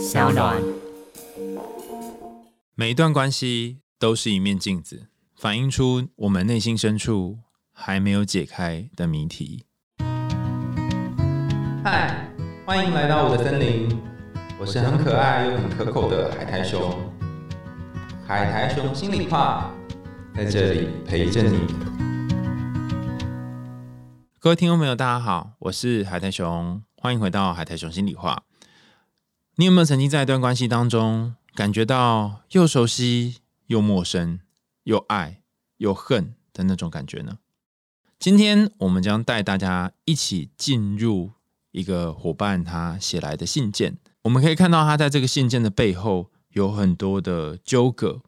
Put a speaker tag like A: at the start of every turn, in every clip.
A: 小暖。
B: 每一段关系都是一面镜子，反映出我们内心深处还没有解开的谜题。
C: 嗨，欢迎来到我的森林，我是很可爱又很可口的海苔熊。海苔熊心里话，在这里陪着你。
B: 各位听众朋友，大家好，我是海苔熊，欢迎回到海苔熊心里话。你有没有曾经在一段关系当中，感觉到又熟悉又陌生，又爱又恨的那种感觉呢？今天我们将带大家一起进入一个伙伴他写来的信件，我们可以看到他在这个信件的背后有很多的纠葛，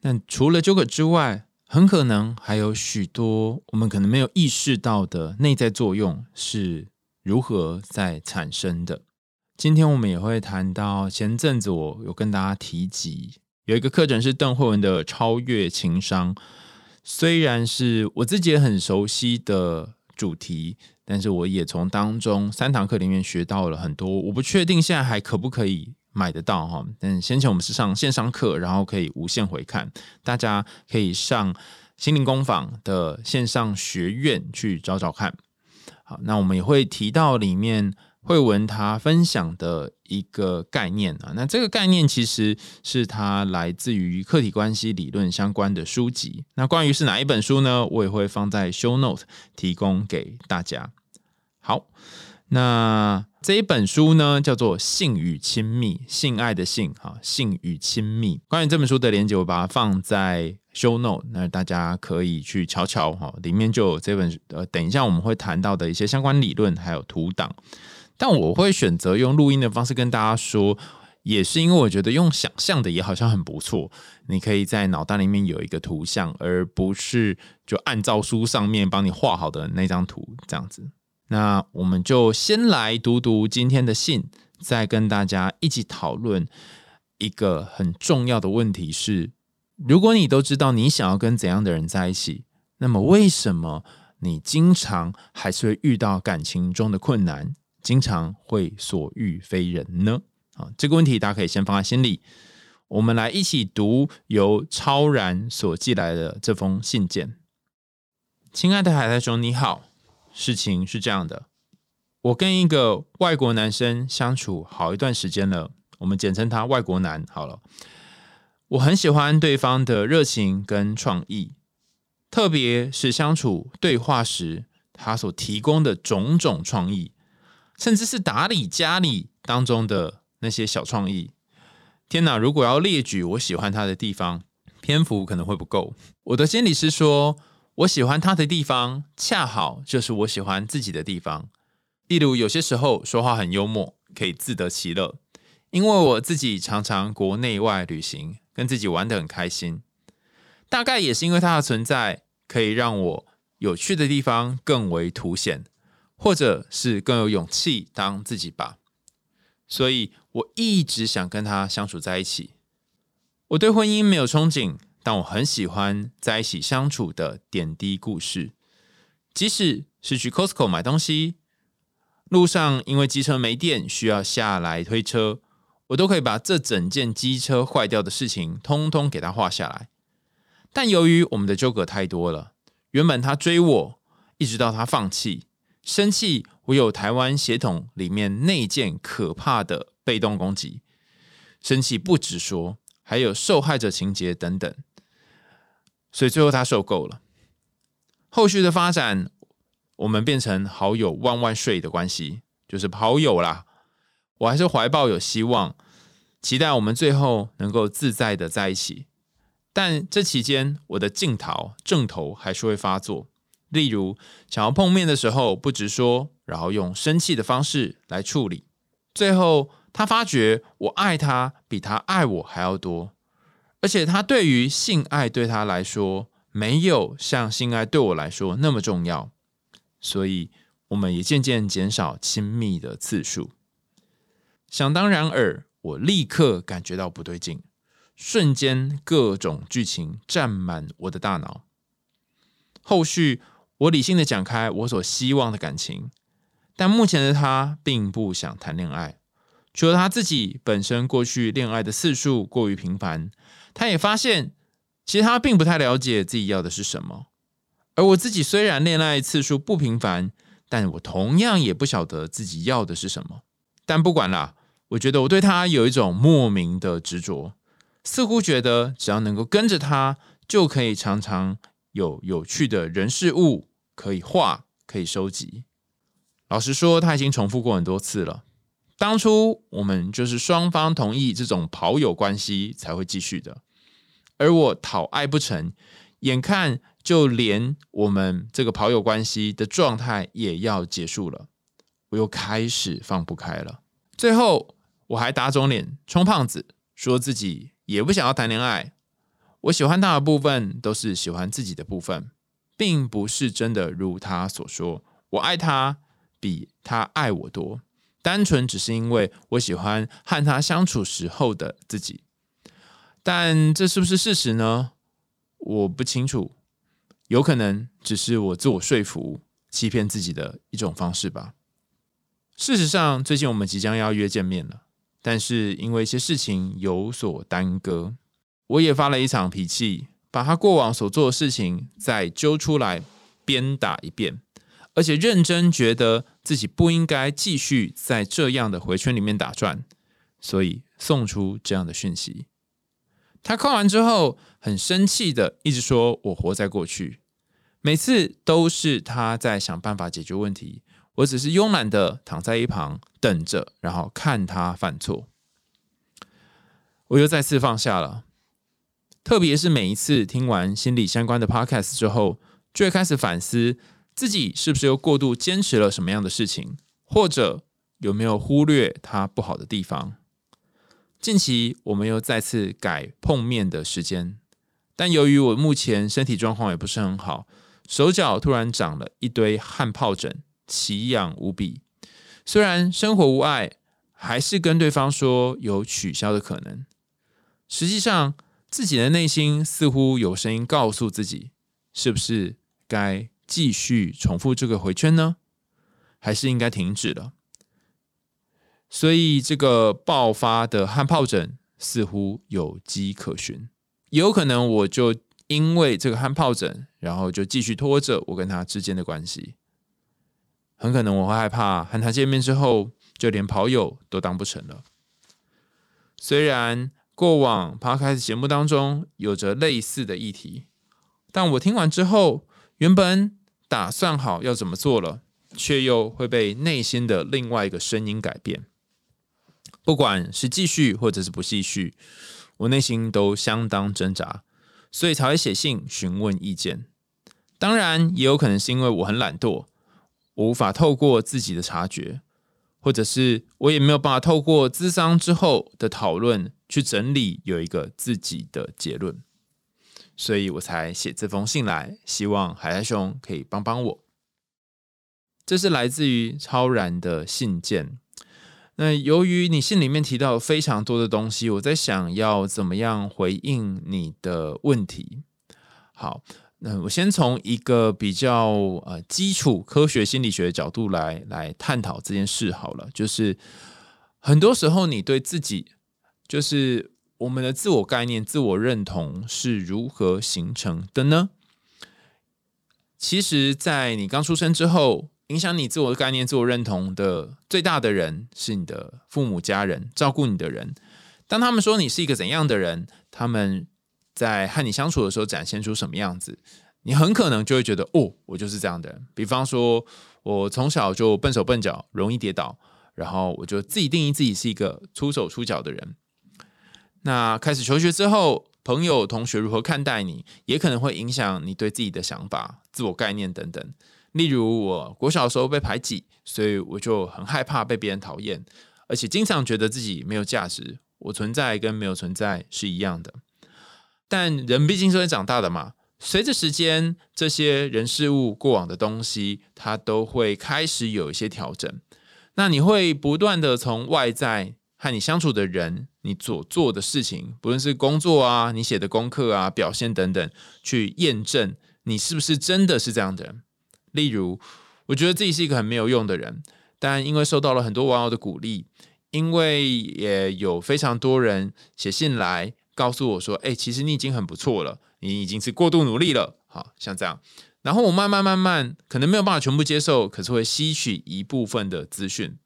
B: 但除了纠葛之外，很可能还有许多我们可能没有意识到的内在作用是如何在产生的。今天我们也会谈到，前阵子我有跟大家提及，有一个课程是邓慧文的超越情商，虽然是我自己也很熟悉的主题，但是我也从当中三堂课里面学到了很多。我不确定现在还可不可以买得到哈，但先前我们是上线上课，然后可以无限回看，大家可以上心灵工坊的线上学院去找找看。好，那我们也会提到里面。慧文他分享的一个概念啊，那这个概念其实是他来自于客体关系理论相关的书籍。那关于是哪一本书呢？我也会放在 show note 提供给大家。好，那这一本书呢叫做《性与亲密》，性爱的性哈，性与亲密。关于这本书的连接，我把它放在 show note，那大家可以去瞧瞧哈，里面就有这本呃，等一下我们会谈到的一些相关理论还有图档。但我会选择用录音的方式跟大家说，也是因为我觉得用想象的也好像很不错。你可以在脑袋里面有一个图像，而不是就按照书上面帮你画好的那张图这样子。那我们就先来读读今天的信，再跟大家一起讨论一个很重要的问题：是如果你都知道你想要跟怎样的人在一起，那么为什么你经常还是会遇到感情中的困难？经常会所遇非人呢？啊，这个问题大家可以先放在心里。我们来一起读由超然所寄来的这封信件。亲爱的海苔熊，你好。事情是这样的，我跟一个外国男生相处好一段时间了，我们简称他外国男好了。我很喜欢对方的热情跟创意，特别是相处对话时，他所提供的种种创意。甚至是打理家里当中的那些小创意，天哪！如果要列举我喜欢他的地方，篇幅可能会不够。我的心理师说，我喜欢他的地方，恰好就是我喜欢自己的地方。例如，有些时候说话很幽默，可以自得其乐，因为我自己常常国内外旅行，跟自己玩得很开心。大概也是因为他的存在，可以让我有趣的地方更为凸显。或者是更有勇气当自己吧，所以我一直想跟他相处在一起。我对婚姻没有憧憬，但我很喜欢在一起相处的点滴故事。即使是去 Costco 买东西，路上因为机车没电需要下来推车，我都可以把这整件机车坏掉的事情通通给他画下来。但由于我们的纠葛太多了，原本他追我，一直到他放弃。生气，我有台湾血统里面那件可怕的被动攻击。生气不直说，还有受害者情节等等，所以最后他受够了。后续的发展，我们变成好友万万岁的关系，就是好友啦。我还是怀抱有希望，期待我们最后能够自在的在一起。但这期间，我的镜头正头还是会发作。例如，想要碰面的时候不直说，然后用生气的方式来处理，最后他发觉我爱他比他爱我还要多，而且他对于性爱对他来说没有像性爱对我来说那么重要，所以我们也渐渐减少亲密的次数。想当然尔，我立刻感觉到不对劲，瞬间各种剧情占满我的大脑，后续。我理性的讲开我所希望的感情，但目前的他并不想谈恋爱，除了他自己本身过去恋爱的次数过于频繁，他也发现其实他并不太了解自己要的是什么。而我自己虽然恋爱次数不频繁，但我同样也不晓得自己要的是什么。但不管啦，我觉得我对他有一种莫名的执着，似乎觉得只要能够跟着他，就可以常常有有趣的人事物可以画，可以收集。老实说，他已经重复过很多次了。当初我们就是双方同意这种跑友关系才会继续的，而我讨爱不成，眼看。就连我们这个跑友关系的状态也要结束了，我又开始放不开了。最后我还打肿脸充胖子，说自己也不想要谈恋爱。我喜欢他的部分都是喜欢自己的部分，并不是真的如他所说，我爱他比他爱我多。单纯只是因为我喜欢和他相处时候的自己。但这是不是事实呢？我不清楚。有可能只是我自我说服、欺骗自己的一种方式吧。事实上，最近我们即将要约见面了，但是因为一些事情有所耽搁，我也发了一场脾气，把他过往所做的事情再揪出来鞭打一遍，而且认真觉得自己不应该继续在这样的回圈里面打转，所以送出这样的讯息。他看完之后很生气的，一直说我活在过去，每次都是他在想办法解决问题，我只是慵懒的躺在一旁等着，然后看他犯错。我又再次放下了，特别是每一次听完心理相关的 podcast 之后，就会开始反思自己是不是又过度坚持了什么样的事情，或者有没有忽略它不好的地方。近期我们又再次改碰面的时间，但由于我目前身体状况也不是很好，手脚突然长了一堆汗疱疹，奇痒无比。虽然生活无碍，还是跟对方说有取消的可能。实际上，自己的内心似乎有声音告诉自己，是不是该继续重复这个回圈呢？还是应该停止了？所以，这个爆发的汗疱疹似乎有迹可循，有可能我就因为这个汗疱疹，然后就继续拖着我跟他之间的关系。很可能我会害怕和他见面之后，就连跑友都当不成了。虽然过往 Podcast 节目当中有着类似的议题，但我听完之后，原本打算好要怎么做了，却又会被内心的另外一个声音改变。不管是继续或者是不继续，我内心都相当挣扎，所以才会写信询问意见。当然，也有可能是因为我很懒惰，我无法透过自己的察觉，或者是我也没有办法透过咨商之后的讨论去整理有一个自己的结论，所以我才写这封信来，希望海苔兄可以帮帮我。这是来自于超然的信件。那由于你信里面提到非常多的东西，我在想要怎么样回应你的问题。好，那我先从一个比较呃基础科学心理学的角度来来探讨这件事好了。就是很多时候你对自己，就是我们的自我概念、自我认同是如何形成的呢？其实，在你刚出生之后。影响你自我概念、自我认同的最大的人是你的父母、家人、照顾你的人。当他们说你是一个怎样的人，他们在和你相处的时候展现出什么样子，你很可能就会觉得哦，我就是这样的人。比方说，我从小就笨手笨脚，容易跌倒，然后我就自己定义自己是一个粗手粗脚的人。那开始求学之后，朋友、同学如何看待你，也可能会影响你对自己的想法、自我概念等等。例如，我国小的时候被排挤，所以我就很害怕被别人讨厌，而且经常觉得自己没有价值，我存在跟没有存在是一样的。但人毕竟是会长大的嘛，随着时间，这些人事物过往的东西，它都会开始有一些调整。那你会不断的从外在和你相处的人，你所做的事情，不论是工作啊、你写的功课啊、表现等等，去验证你是不是真的是这样的人。例如，我觉得自己是一个很没有用的人，但因为受到了很多网友的鼓励，因为也有非常多人写信来告诉我说：“哎，其实你已经很不错了，你已经是过度努力了。”好像这样。然后我慢慢慢慢，可能没有办法全部接受，可是会吸取一部分的资讯。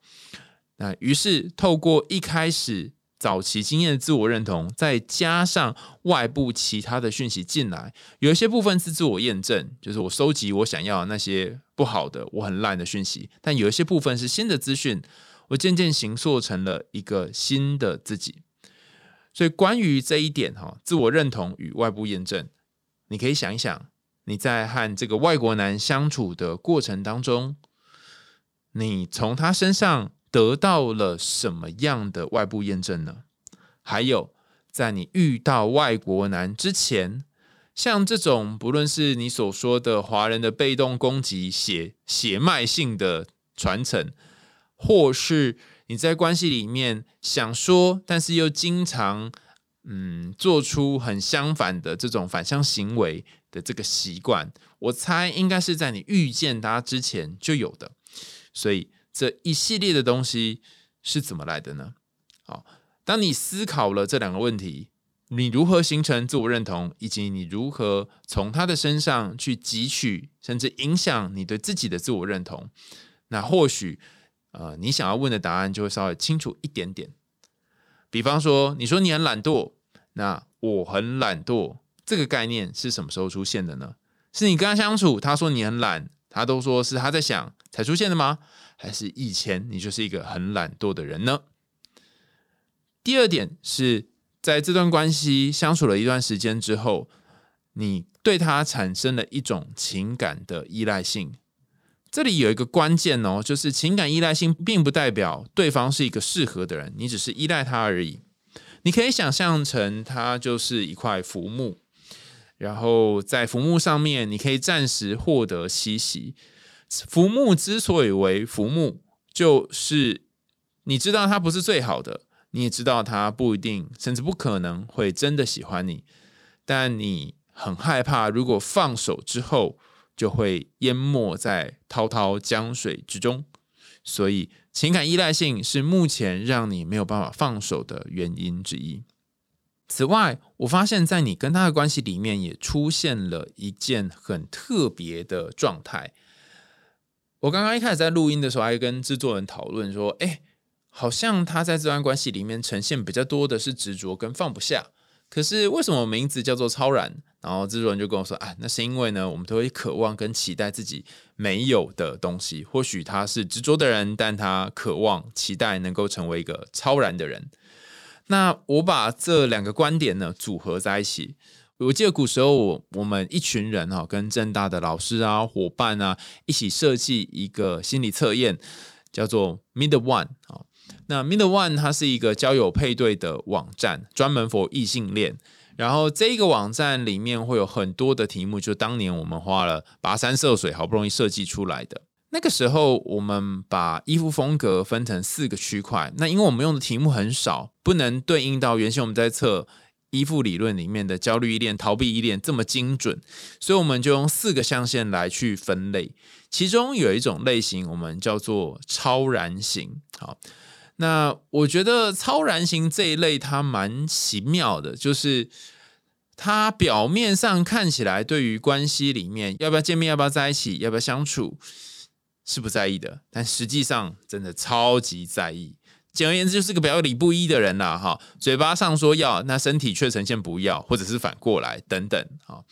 B: 那于是透过一开始早期经验的自我认同，再加上外部其他的讯息进来，有一些部分是自我验证，就是我收集我想要那些不好的、我很烂的讯息；但有一些部分是新的资讯，我渐渐形塑成了一个新的自己。所以关于这一点哈，自我认同与外部验证，你可以想一想。你在和这个外国男相处的过程当中，你从他身上得到了什么样的外部验证呢？还有，在你遇到外国男之前，像这种不论是你所说的华人的被动攻击、血血脉性的传承，或是你在关系里面想说，但是又经常嗯做出很相反的这种反向行为。的这个习惯，我猜应该是在你遇见他之前就有的，所以这一系列的东西是怎么来的呢？好，当你思考了这两个问题，你如何形成自我认同，以及你如何从他的身上去汲取，甚至影响你对自己的自我认同，那或许呃，你想要问的答案就会稍微清楚一点点。比方说，你说你很懒惰，那我很懒惰。这个概念是什么时候出现的呢？是你跟他相处，他说你很懒，他都说是他在想才出现的吗？还是以前你就是一个很懒惰的人呢？第二点是在这段关系相处了一段时间之后，你对他产生了一种情感的依赖性。这里有一个关键哦，就是情感依赖性并不代表对方是一个适合的人，你只是依赖他而已。你可以想象成他就是一块浮木。然后在浮木上面，你可以暂时获得栖息。浮木之所以为浮木，就是你知道它不是最好的，你也知道它不一定，甚至不可能会真的喜欢你。但你很害怕，如果放手之后，就会淹没在滔滔江水之中。所以，情感依赖性是目前让你没有办法放手的原因之一。此外，我发现，在你跟他的关系里面，也出现了一件很特别的状态。我刚刚一开始在录音的时候，还跟制作人讨论说：“哎，好像他在这段关系里面呈现比较多的是执着跟放不下。可是为什么名字叫做超然？”然后制作人就跟我说：“啊，那是因为呢，我们都会渴望跟期待自己没有的东西。或许他是执着的人，但他渴望、期待能够成为一个超然的人。”那我把这两个观点呢组合在一起。我记得古时候我我们一群人哈，跟正大的老师啊、伙伴啊一起设计一个心理测验，叫做 Mid One 啊。那 Mid One 它是一个交友配对的网站，专门 for 异性恋。然后这个网站里面会有很多的题目，就当年我们花了跋山涉水，好不容易设计出来的。那个时候，我们把衣服风格分成四个区块。那因为我们用的题目很少，不能对应到原先我们在测依附理论里面的焦虑依恋、逃避依恋这么精准，所以我们就用四个象限来去分类。其中有一种类型，我们叫做超然型。好，那我觉得超然型这一类它蛮奇妙的，就是它表面上看起来对于关系里面要不要见面、要不要在一起、要不要相处。是不在意的，但实际上真的超级在意。简而言之，就是个表里不一的人啦，哈。嘴巴上说要，那身体却呈现不要，或者是反过来等等，哈。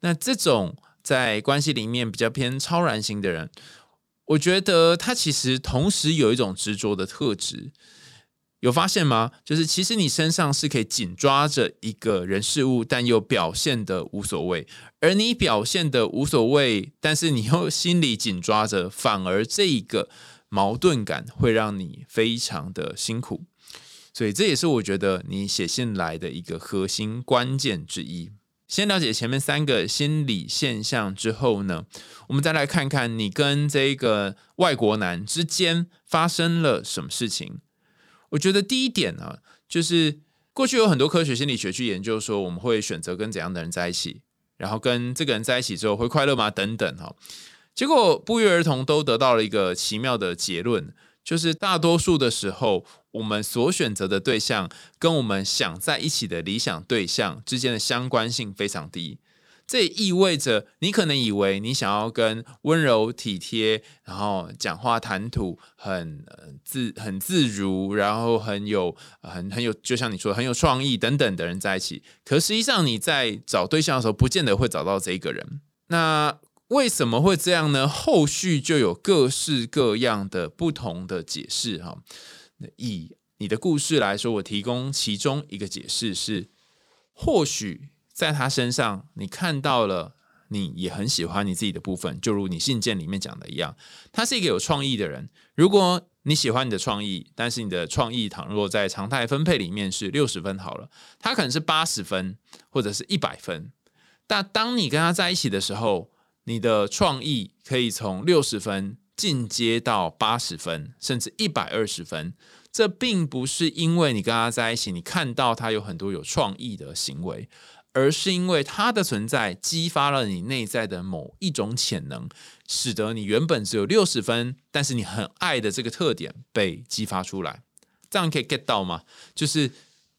B: 那这种在关系里面比较偏超然型的人，我觉得他其实同时有一种执着的特质。有发现吗？就是其实你身上是可以紧抓着一个人事物，但又表现的无所谓。而你表现的无所谓，但是你又心里紧抓着，反而这一个矛盾感会让你非常的辛苦。所以这也是我觉得你写信来的一个核心关键之一。先了解前面三个心理现象之后呢，我们再来看看你跟这个外国男之间发生了什么事情。我觉得第一点呢，就是过去有很多科学心理学去研究说，我们会选择跟怎样的人在一起，然后跟这个人在一起之后会快乐吗？等等哈。结果不约而同都得到了一个奇妙的结论，就是大多数的时候，我们所选择的对象跟我们想在一起的理想对象之间的相关性非常低。这也意味着，你可能以为你想要跟温柔体贴，然后讲话谈吐很自很自如，然后很有很很有，就像你说很有创意等等的人在一起。可实际上你在找对象的时候，不见得会找到这一个人。那为什么会这样呢？后续就有各式各样的不同的解释哈。以你的故事来说，我提供其中一个解释是，或许。在他身上，你看到了，你也很喜欢你自己的部分，就如你信件里面讲的一样，他是一个有创意的人。如果你喜欢你的创意，但是你的创意倘若在常态分配里面是六十分好了，他可能是八十分或者是一百分。但当你跟他在一起的时候，你的创意可以从六十分进阶到八十分，甚至一百二十分。这并不是因为你跟他在一起，你看到他有很多有创意的行为。而是因为他的存在激发了你内在的某一种潜能，使得你原本只有六十分，但是你很爱的这个特点被激发出来。这样可以 get 到吗？就是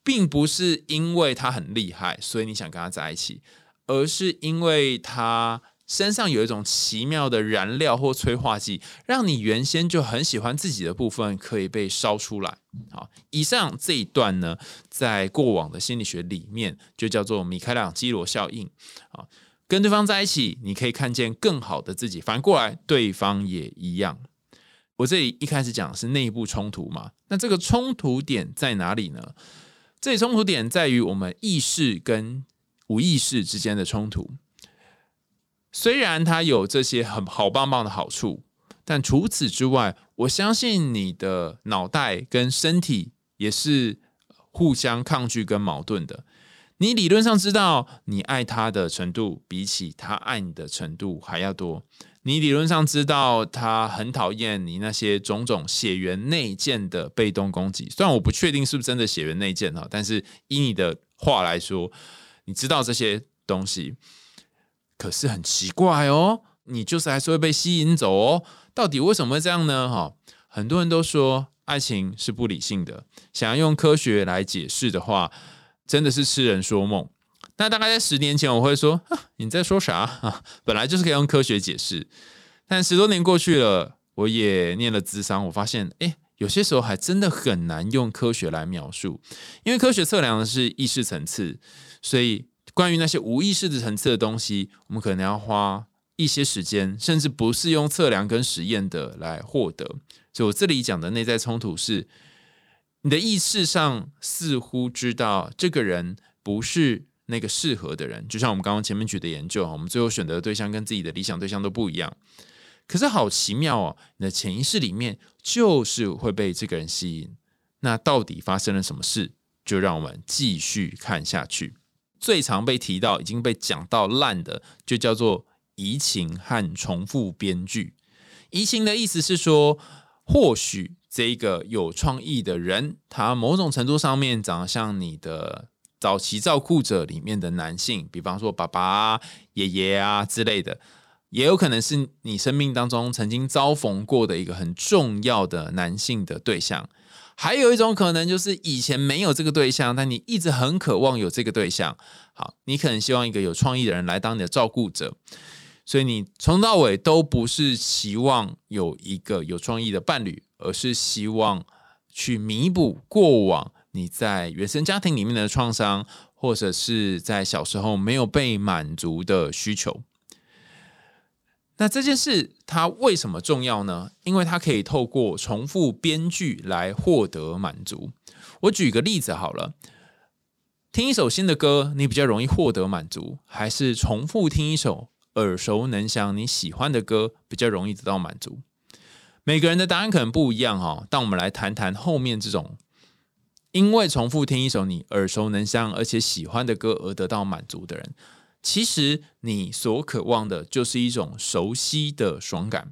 B: 并不是因为他很厉害，所以你想跟他在一起，而是因为他。身上有一种奇妙的燃料或催化剂，让你原先就很喜欢自己的部分可以被烧出来。好，以上这一段呢，在过往的心理学里面就叫做米开朗基罗效应。啊，跟对方在一起，你可以看见更好的自己，反过来对方也一样。我这里一开始讲是内部冲突嘛，那这个冲突点在哪里呢？这里冲突点在于我们意识跟无意识之间的冲突。虽然它有这些很好棒棒的好处，但除此之外，我相信你的脑袋跟身体也是互相抗拒跟矛盾的。你理论上知道你爱他的程度比起他爱你的程度还要多，你理论上知道他很讨厌你那些种种血缘内建的被动攻击。虽然我不确定是不是真的血缘内建哈，但是以你的话来说，你知道这些东西。可是很奇怪哦，你就是还是会被吸引走哦。到底为什么会这样呢？哈，很多人都说爱情是不理性的，想要用科学来解释的话，真的是痴人说梦。那大概在十年前，我会说你在说啥啊？本来就是可以用科学解释，但十多年过去了，我也念了智商，我发现哎，有些时候还真的很难用科学来描述，因为科学测量的是意识层次，所以。关于那些无意识的层次的东西，我们可能要花一些时间，甚至不是用测量跟实验的来获得。所以我这里讲的内在冲突是，你的意识上似乎知道这个人不是那个适合的人，就像我们刚刚前面举的研究，我们最后选择的对象跟自己的理想对象都不一样。可是好奇妙哦，你的潜意识里面就是会被这个人吸引。那到底发生了什么事？就让我们继续看下去。最常被提到、已经被讲到烂的，就叫做移情和重复编剧。移情的意思是说，或许这个有创意的人，他某种程度上面长得像你的早期照顾者里面的男性，比方说爸爸、啊爷爷啊之类的，也有可能是你生命当中曾经遭逢过的一个很重要的男性的对象。还有一种可能，就是以前没有这个对象，但你一直很渴望有这个对象。好，你可能希望一个有创意的人来当你的照顾者，所以你从到尾都不是期望有一个有创意的伴侣，而是希望去弥补过往你在原生家庭里面的创伤，或者是在小时候没有被满足的需求。那这件事它为什么重要呢？因为它可以透过重复编剧来获得满足。我举个例子好了，听一首新的歌，你比较容易获得满足，还是重复听一首耳熟能详你喜欢的歌比较容易得到满足？每个人的答案可能不一样哈。但我们来谈谈后面这种，因为重复听一首你耳熟能详而且喜欢的歌而得到满足的人。其实你所渴望的就是一种熟悉的爽感。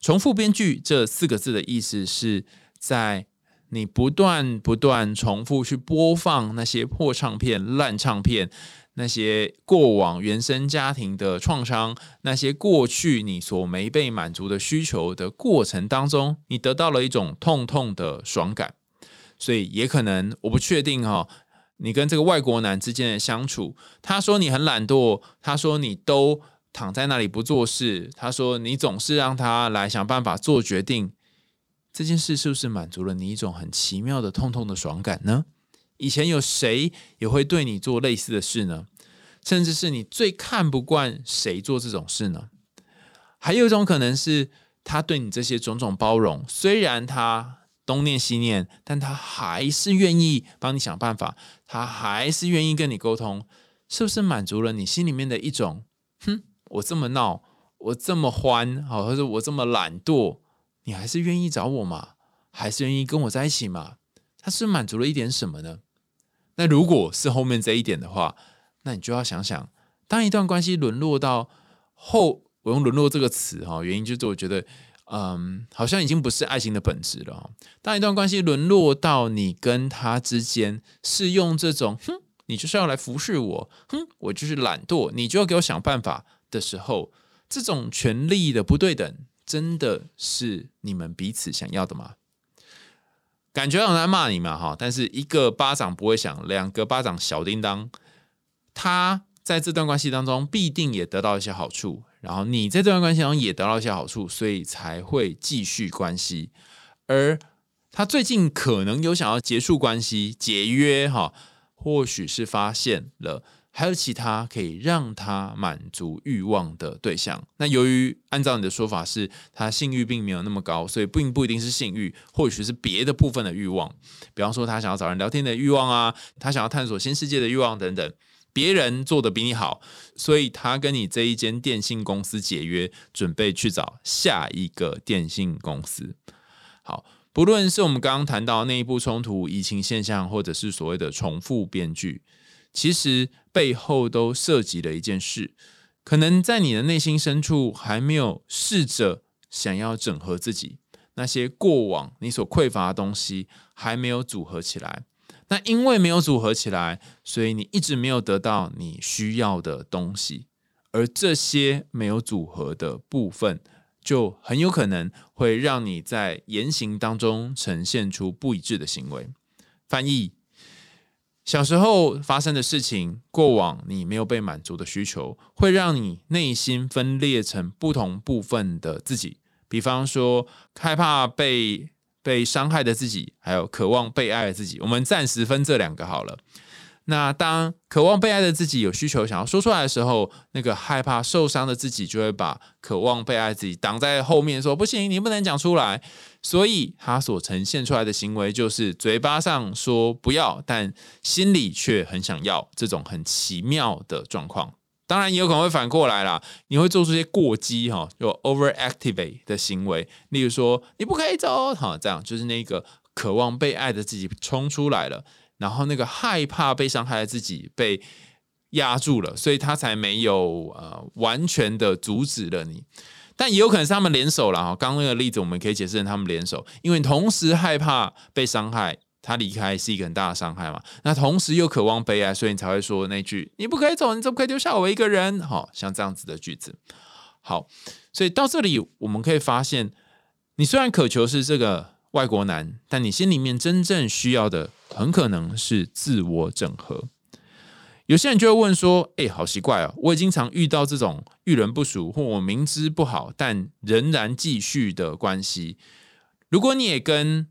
B: 重复编剧这四个字的意思是在你不断不断重复去播放那些破唱片、烂唱片，那些过往原生家庭的创伤，那些过去你所没被满足的需求的过程当中，你得到了一种痛痛的爽感。所以也可能，我不确定哈，你跟这个外国男之间的相处，他说你很懒惰，他说你都躺在那里不做事，他说你总是让他来想办法做决定，这件事是不是满足了你一种很奇妙的痛痛的爽感呢？以前有谁也会对你做类似的事呢？甚至是你最看不惯谁做这种事呢？还有一种可能是他对你这些种种包容，虽然他东念西念，但他还是愿意帮你想办法，他还是愿意跟你沟通，是不是满足了你心里面的一种？哼，我这么闹，我这么欢，好，或者我这么懒惰，你还是愿意找我吗？还是愿意跟我在一起吗？他是满足了一点什么呢？那如果是后面这一点的话，那你就要想想，当一段关系沦落到后，我用“沦落”这个词哈，原因就是我觉得，嗯，好像已经不是爱情的本质了。当一段关系沦落到你跟他之间是用这种“哼，你就是要来服侍我，哼，我就是懒惰，你就要给我想办法”的时候，这种权力的不对等，真的是你们彼此想要的吗？感觉有人在骂你嘛，哈！但是一个巴掌不会响，两个巴掌小叮当。他在这段关系当中必定也得到一些好处，然后你在这段关系中也得到一些好处，所以才会继续关系。而他最近可能有想要结束关系、解约，哈，或许是发现了。还有其他可以让他满足欲望的对象。那由于按照你的说法是，他性欲并没有那么高，所以并不一定是性欲，或许是别的部分的欲望。比方说，他想要找人聊天的欲望啊，他想要探索新世界的欲望等等。别人做的比你好，所以他跟你这一间电信公司解约，准备去找下一个电信公司。好，不论是我们刚刚谈到内部冲突、疫情现象，或者是所谓的重复编剧。其实背后都涉及了一件事，可能在你的内心深处还没有试着想要整合自己，那些过往你所匮乏的东西还没有组合起来。那因为没有组合起来，所以你一直没有得到你需要的东西，而这些没有组合的部分，就很有可能会让你在言行当中呈现出不一致的行为。翻译。小时候发生的事情，过往你没有被满足的需求，会让你内心分裂成不同部分的自己。比方说，害怕被被伤害的自己，还有渴望被爱的自己。我们暂时分这两个好了。那当渴望被爱的自己有需求想要说出来的时候，那个害怕受伤的自己就会把渴望被爱自己挡在后面，说不行，你不能讲出来。所以他所呈现出来的行为就是嘴巴上说不要，但心里却很想要，这种很奇妙的状况。当然也有可能会反过来啦，你会做出一些过激哈，就 overactivate 的行为，例如说你不可以走，哈，这样就是那个渴望被爱的自己冲出来了。然后那个害怕被伤害的自己被压住了，所以他才没有呃完全的阻止了你。但也有可能是他们联手了哈。刚刚那个例子我们可以解释成他们联手，因为同时害怕被伤害，他离开是一个很大的伤害嘛。那同时又渴望被爱，所以你才会说那句“你不可以走，你怎么可以丢下我一个人？”好像这样子的句子。好，所以到这里我们可以发现，你虽然渴求是这个。外国男，但你心里面真正需要的很可能是自我整合。有些人就会问说：“哎，好奇怪哦，我也经常遇到这种遇人不淑或我明知不好但仍然继续的关系。如果你也跟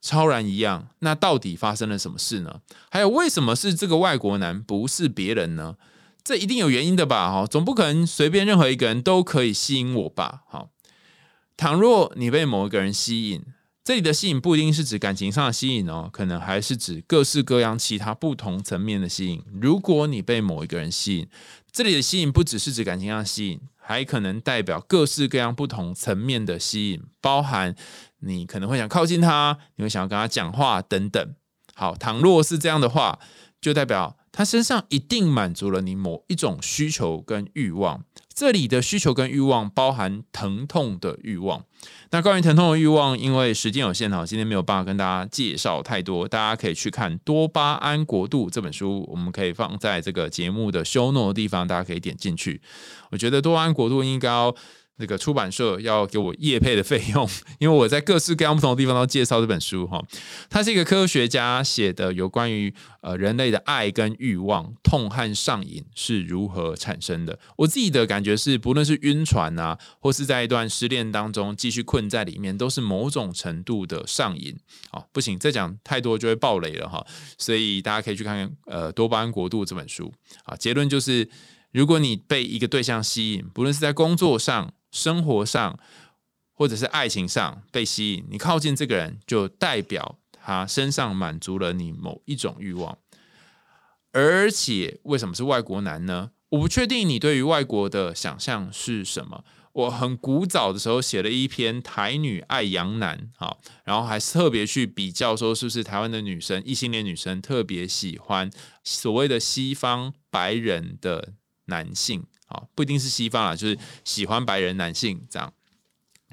B: 超然一样，那到底发生了什么事呢？还有，为什么是这个外国男，不是别人呢？这一定有原因的吧？哈，总不可能随便任何一个人都可以吸引我吧？好，倘若你被某一个人吸引。这里的吸引不一定是指感情上的吸引哦，可能还是指各式各样其他不同层面的吸引。如果你被某一个人吸引，这里的吸引不只是指感情上的吸引，还可能代表各式各样不同层面的吸引，包含你可能会想靠近他，你会想要跟他讲话等等。好，倘若是这样的话，就代表他身上一定满足了你某一种需求跟欲望。这里的需求跟欲望包含疼痛的欲望。那关于疼痛的欲望，因为时间有限哈，今天没有办法跟大家介绍太多。大家可以去看《多巴胺国度》这本书，我们可以放在这个节目的 show note 的地方，大家可以点进去。我觉得《多巴胺国度》应该。那个出版社要给我业配的费用，因为我在各式各样不同的地方都介绍这本书哈。它是一个科学家写的，有关于呃人类的爱跟欲望、痛和上瘾是如何产生的。我自己的感觉是，不论是晕船啊，或是在一段失恋当中继续困在里面，都是某种程度的上瘾。好，不行，再讲太多就会爆雷了哈。所以大家可以去看看呃《多巴胺国度》这本书。啊，结论就是，如果你被一个对象吸引，不论是在工作上，生活上，或者是爱情上被吸引，你靠近这个人，就代表他身上满足了你某一种欲望。而且，为什么是外国男呢？我不确定你对于外国的想象是什么。我很古早的时候写了一篇台女爱洋男，好，然后还特别去比较说，是不是台湾的女生异性恋女生特别喜欢所谓的西方白人的男性。啊，不一定是西方啊，就是喜欢白人男性这样。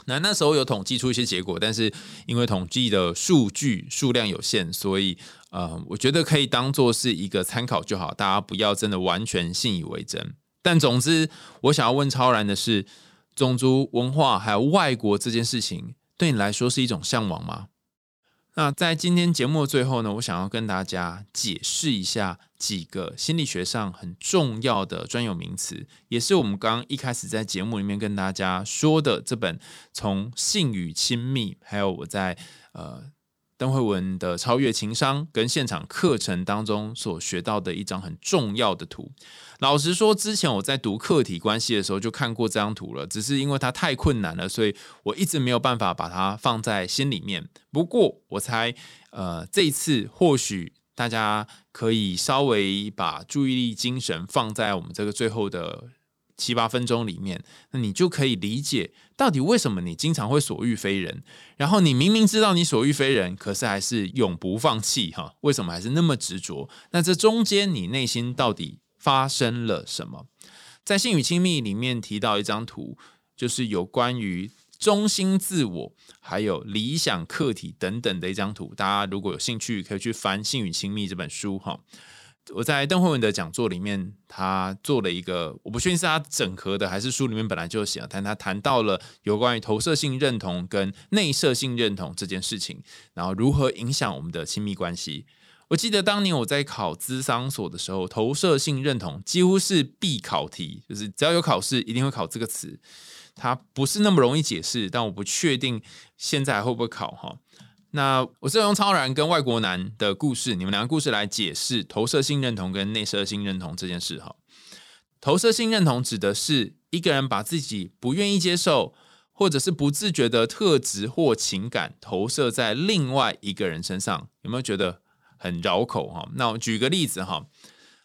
B: 那那时候有统计出一些结果，但是因为统计的数据数量有限，所以呃，我觉得可以当做是一个参考就好，大家不要真的完全信以为真。但总之，我想要问超然的是，种族文化还有外国这件事情，对你来说是一种向往吗？那在今天节目的最后呢，我想要跟大家解释一下几个心理学上很重要的专有名词，也是我们刚一开始在节目里面跟大家说的这本从性与亲密，还有我在呃。邓慧文的超越情商跟现场课程当中所学到的一张很重要的图。老实说，之前我在读客体关系的时候就看过这张图了，只是因为它太困难了，所以我一直没有办法把它放在心里面。不过，我猜，呃，这一次或许大家可以稍微把注意力、精神放在我们这个最后的。七八分钟里面，那你就可以理解到底为什么你经常会所遇非人，然后你明明知道你所遇非人，可是还是永不放弃哈？为什么还是那么执着？那这中间你内心到底发生了什么？在性与亲密里面提到一张图，就是有关于中心自我还有理想客体等等的一张图。大家如果有兴趣，可以去翻《性与亲密》这本书哈。我在邓慧文的讲座里面，他做了一个，我不确定是他整合的还是书里面本来就写了，但他谈到了有关于投射性认同跟内射性认同这件事情，然后如何影响我们的亲密关系。我记得当年我在考资商所的时候，投射性认同几乎是必考题，就是只要有考试一定会考这个词，它不是那么容易解释，但我不确定现在会不会考哈。那我是用超然跟外国男的故事，你们两个故事来解释投射性认同跟内射性认同这件事哈。投射性认同指的是一个人把自己不愿意接受或者是不自觉的特质或情感投射在另外一个人身上，有没有觉得很绕口哈？那我举个例子哈，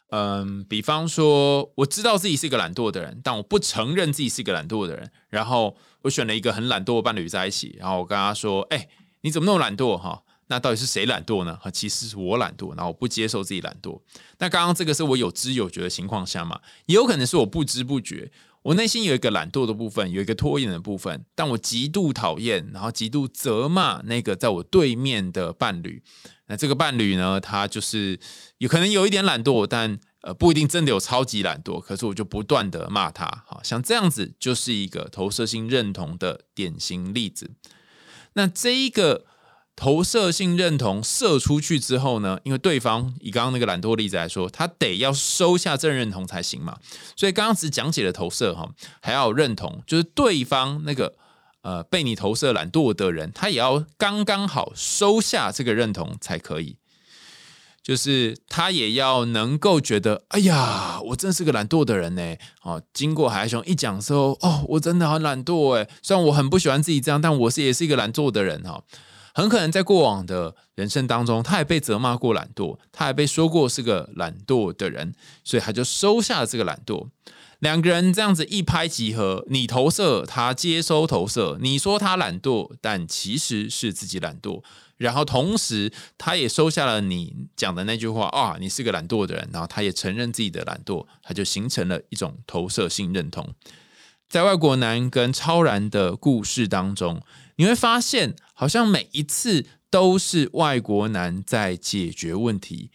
B: 嗯，比方说我知道自己是一个懒惰的人，但我不承认自己是一个懒惰的人，然后我选了一个很懒惰的伴侣在一起，然后我跟他说，哎。你怎么那么懒惰哈？那到底是谁懒惰呢？哈，其实是我懒惰，然后我不接受自己懒惰。那刚刚这个是我有知有觉的情况下嘛，也有可能是我不知不觉，我内心有一个懒惰的部分，有一个拖延的部分，但我极度讨厌，然后极度责骂那个在我对面的伴侣。那这个伴侣呢，他就是有可能有一点懒惰，但呃不一定真的有超级懒惰。可是我就不断的骂他，好像这样子就是一个投射性认同的典型例子。那这一个投射性认同射出去之后呢？因为对方以刚刚那个懒惰例子来说，他得要收下正认同才行嘛。所以刚刚只讲解了投射哈，还要认同，就是对方那个呃被你投射懒惰的人，他也要刚刚好收下这个认同才可以。就是他也要能够觉得，哎呀，我真是个懒惰的人呢。哦，经过海雄一讲之后，哦，我真的很懒惰哎。虽然我很不喜欢自己这样，但我是也是一个懒惰的人哈。很可能在过往的人生当中，他也被责骂过懒惰，他也被说过是个懒惰的人，所以他就收下了这个懒惰。两个人这样子一拍即合，你投射，他接收投射。你说他懒惰，但其实是自己懒惰。然后同时，他也收下了你讲的那句话啊，你是个懒惰的人。然后他也承认自己的懒惰，他就形成了一种投射性认同。在外国男跟超然的故事当中，你会发现，好像每一次都是外国男在解决问题。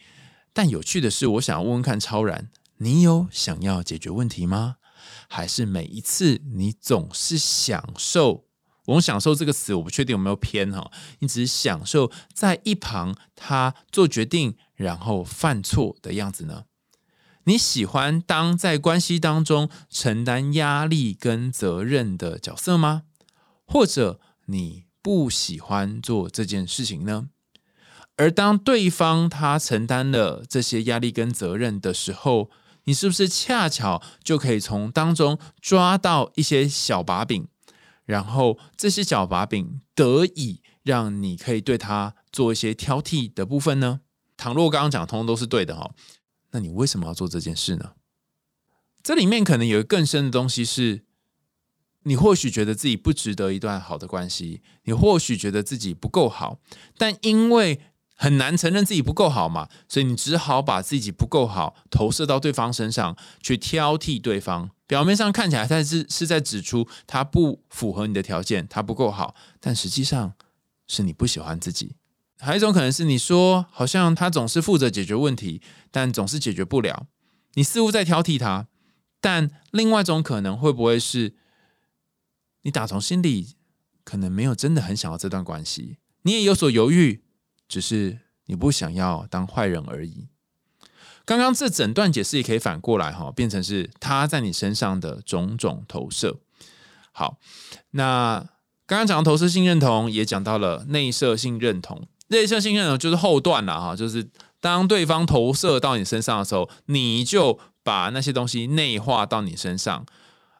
B: 但有趣的是，我想问问看超然，你有想要解决问题吗？还是每一次你总是享受？我用“享受”这个词，我不确定有没有偏哈。你只是享受在一旁他做决定，然后犯错的样子呢？你喜欢当在关系当中承担压力跟责任的角色吗？或者你不喜欢做这件事情呢？而当对方他承担了这些压力跟责任的时候，你是不是恰巧就可以从当中抓到一些小把柄，然后这些小把柄得以让你可以对他做一些挑剔的部分呢？倘若刚刚讲通通都是对的哈，那你为什么要做这件事呢？这里面可能有更深的东西，是你或许觉得自己不值得一段好的关系，你或许觉得自己不够好，但因为很难承认自己不够好嘛，所以你只好把自己不够好投射到对方身上，去挑剔对方。表面上看起来他是是在指出他不符合你的条件，他不够好，但实际上是你不喜欢自己。还有一种可能是你说，好像他总是负责解决问题，但总是解决不了，你似乎在挑剔他。但另外一种可能会不会是，你打从心里可能没有真的很想要这段关系，你也有所犹豫。只是你不想要当坏人而已。刚刚这整段解释也可以反过来哈，变成是他在你身上的种种投射。好，那刚刚讲的投射性认同，也讲到了内射性认同。内射性认同就是后段了哈，就是当对方投射到你身上的时候，你就把那些东西内化到你身上。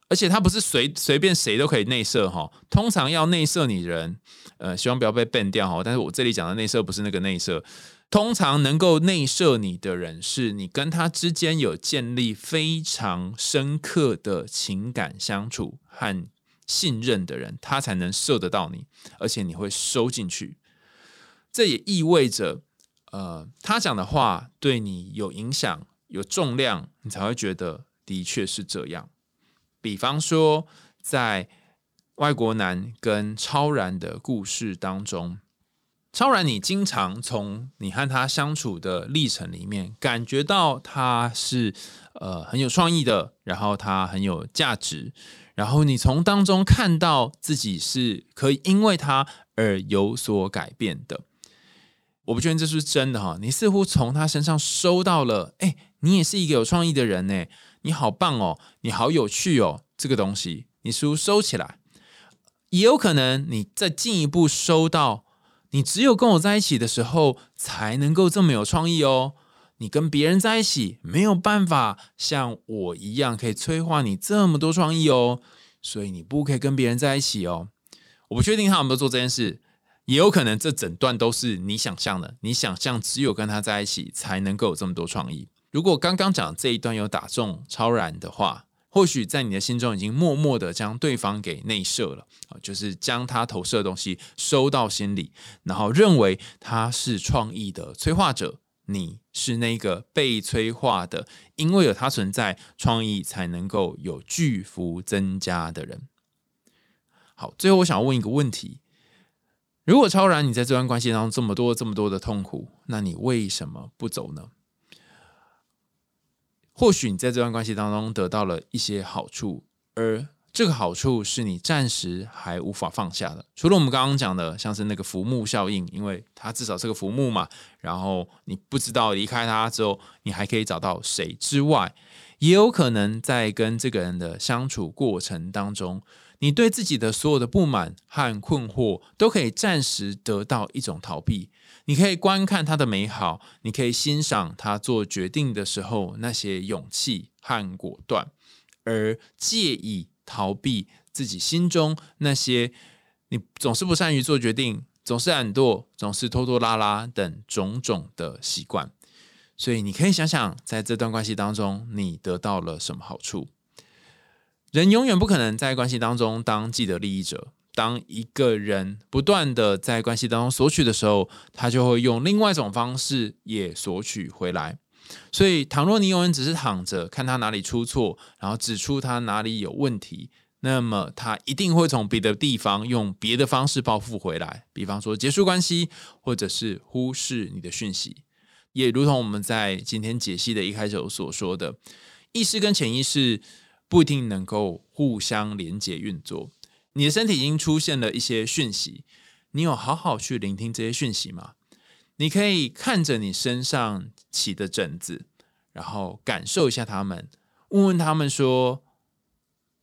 B: 而且他不是随随便谁都可以内射哈，通常要内射你人，呃，希望不要被 ban 掉哈。但是我这里讲的内射不是那个内射，通常能够内射你的人，是你跟他之间有建立非常深刻的情感相处和信任的人，他才能射得到你，而且你会收进去。这也意味着，呃，他讲的话对你有影响、有重量，你才会觉得的确是这样。比方说，在外国男跟超然的故事当中，超然，你经常从你和他相处的历程里面感觉到他是呃很有创意的，然后他很有价值，然后你从当中看到自己是可以因为他而有所改变的。我不确定这是真的哈，你似乎从他身上收到了，哎，你也是一个有创意的人呢。你好棒哦，你好有趣哦，这个东西你书收起来，也有可能你再进一步收到，你只有跟我在一起的时候才能够这么有创意哦，你跟别人在一起没有办法像我一样可以催化你这么多创意哦，所以你不可以跟别人在一起哦。我不确定他有没有做这件事，也有可能这整段都是你想象的，你想象只有跟他在一起才能够有这么多创意。如果刚刚讲这一段有打中超然的话，或许在你的心中已经默默的将对方给内射了啊，就是将他投射的东西收到心里，然后认为他是创意的催化者，你是那个被催化的，因为有他存在，创意才能够有巨幅增加的人。好，最后我想问一个问题：如果超然你在这段关系当中这么多这么多的痛苦，那你为什么不走呢？或许你在这段关系当中得到了一些好处，而这个好处是你暂时还无法放下的。除了我们刚刚讲的，像是那个浮木效应，因为它至少是个浮木嘛，然后你不知道离开他之后，你还可以找到谁之外，也有可能在跟这个人的相处过程当中。你对自己的所有的不满和困惑，都可以暂时得到一种逃避。你可以观看他的美好，你可以欣赏他做决定的时候那些勇气和果断，而介意逃避自己心中那些你总是不善于做决定、总是懒惰、总是拖拖拉拉等种种的习惯。所以，你可以想想，在这段关系当中，你得到了什么好处？人永远不可能在关系当中当既得利益者。当一个人不断的在关系当中索取的时候，他就会用另外一种方式也索取回来。所以，倘若你永远只是躺着看他哪里出错，然后指出他哪里有问题，那么他一定会从别的地方用别的方式报复回来。比方说结束关系，或者是忽视你的讯息。也如同我们在今天解析的一开始所说的，意识跟潜意识不一定能够互相连接运作。你的身体已经出现了一些讯息，你有好好去聆听这些讯息吗？你可以看着你身上起的疹子，然后感受一下他们，问问他们说，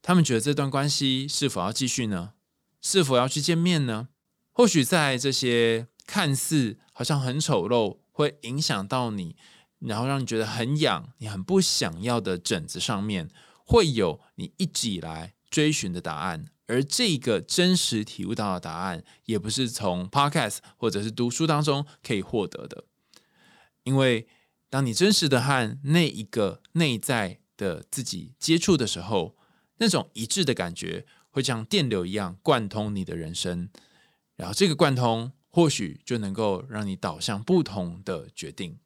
B: 他们觉得这段关系是否要继续呢？是否要去见面呢？或许在这些看似好像很丑陋，会影响到你，然后让你觉得很痒、你很不想要的疹子上面，会有你一直以来追寻的答案。而这个真实体悟到的答案，也不是从 podcast 或者是读书当中可以获得的。因为当你真实的和那一个内在的自己接触的时候，那种一致的感觉会像电流一样贯通你的人生，然后这个贯通或许就能够让你导向不同的决定。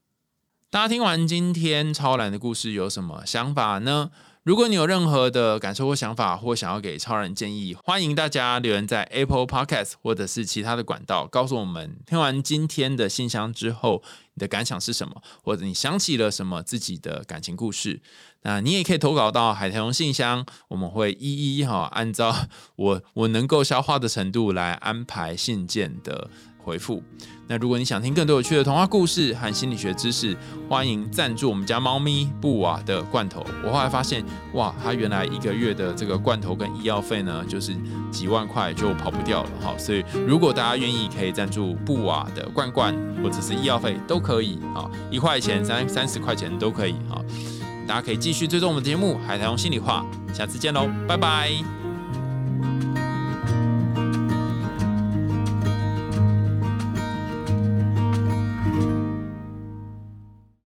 B: 大家听完今天超然的故事有什么想法呢？如果你有任何的感受或想法，或想要给超人建议，欢迎大家留言在 Apple Podcast 或者是其他的管道，告诉我们听完今天的信箱之后，你的感想是什么，或者你想起了什么自己的感情故事。那你也可以投稿到海苔龙信箱，我们会一一哈按照我我能够消化的程度来安排信件的。回复。那如果你想听更多有趣的童话故事和心理学知识，欢迎赞助我们家猫咪布瓦的罐头。我后来发现，哇，它原来一个月的这个罐头跟医药费呢，就是几万块就跑不掉了哈。所以如果大家愿意，可以赞助布瓦的罐罐或者是医药费都可以啊，一块钱、三三十块钱都可以啊。大家可以继续追踪我们的节目《海苔用心里话》，下次见喽，拜拜。